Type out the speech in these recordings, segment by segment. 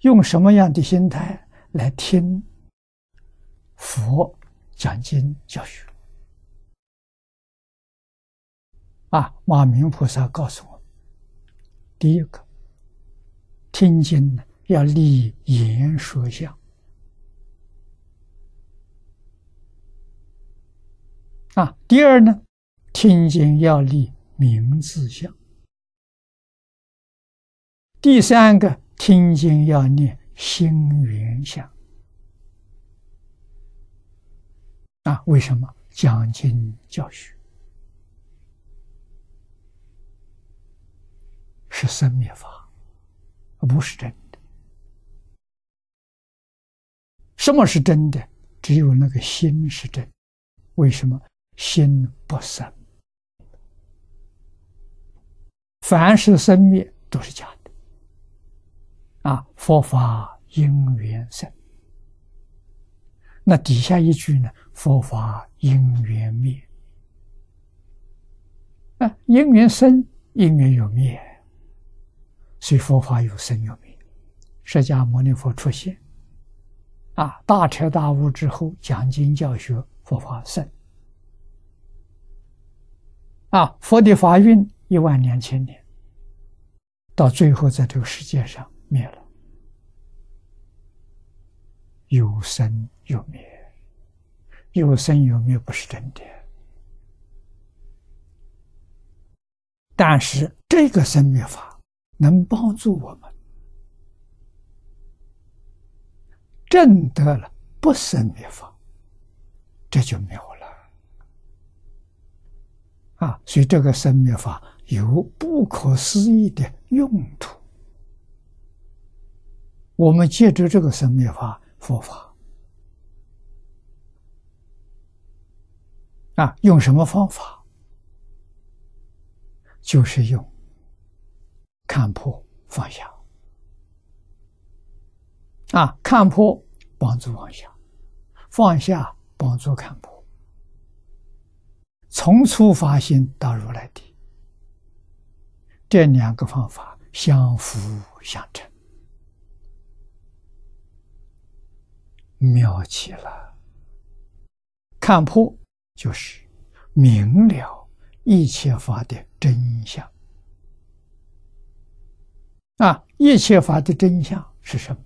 用什么样的心态来听佛讲经教学？啊，马明菩萨告诉我，第一个，听经呢要立言说相。啊，第二呢，听经要立名字相。第三个，听经要念心缘相。啊，为什么讲经教学是生灭法，不是真的？什么是真的？只有那个心是真。为什么？心不生，凡是生灭都是假的。啊，佛法因缘生，那底下一句呢？佛法因缘灭。啊，因缘生，因缘有灭，所以佛法有生有灭。释迦牟尼佛出现，啊，大彻大悟之后，讲经教学，佛法生。啊，佛的法运一万两千年，到最后在这个世界上灭了，有生有灭，有生有灭不是真的。但是这个生灭法能帮助我们证得了不生灭法，这就没有了。啊，所以这个生灭法有不可思议的用途。我们借助这个生灭法，佛法啊，用什么方法？就是用看破放下。啊，看破帮助放下，放下帮助看破。从初发心到如来地，这两个方法相辅相成，妙极了。看破就是明了一切法的真相啊！一切法的真相是什么？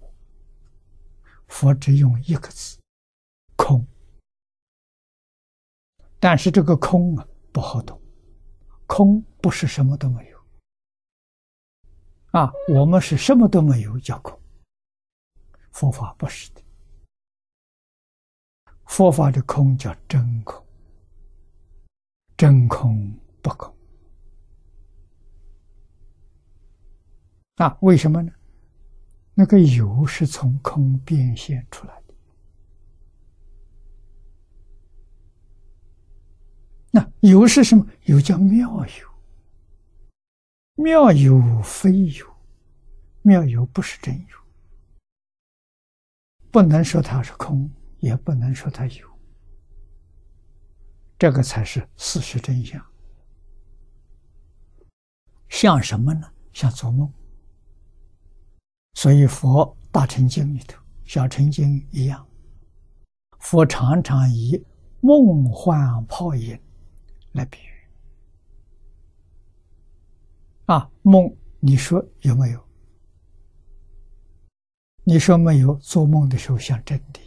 佛只用一个字：空。但是这个空啊不好懂，空不是什么都没有啊，我们是什么都没有叫空，佛法不是的，佛法的空叫真空，真空不空啊？为什么呢？那个有是从空变现出来的。那有是什么？有叫妙有，妙有非有，妙有不是真有，不能说它是空，也不能说他有，这个才是事实真相。像什么呢？像做梦。所以佛《大乘经》里头，《小乘经》一样，佛常常以梦幻泡影。来比喻啊，梦，你说有没有？你说没有？做梦的时候像真的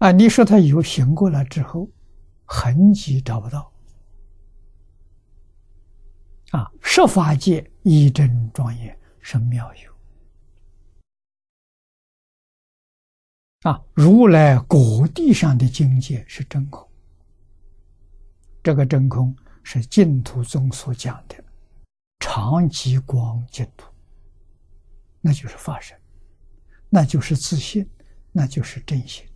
啊！你说他有，醒过来之后痕迹找不到啊！设法界一真庄严是妙有。啊，如来果地上的境界是真空，这个真空是净土宗所讲的常极光净土，那就是法身，那就是自信，那就是真心。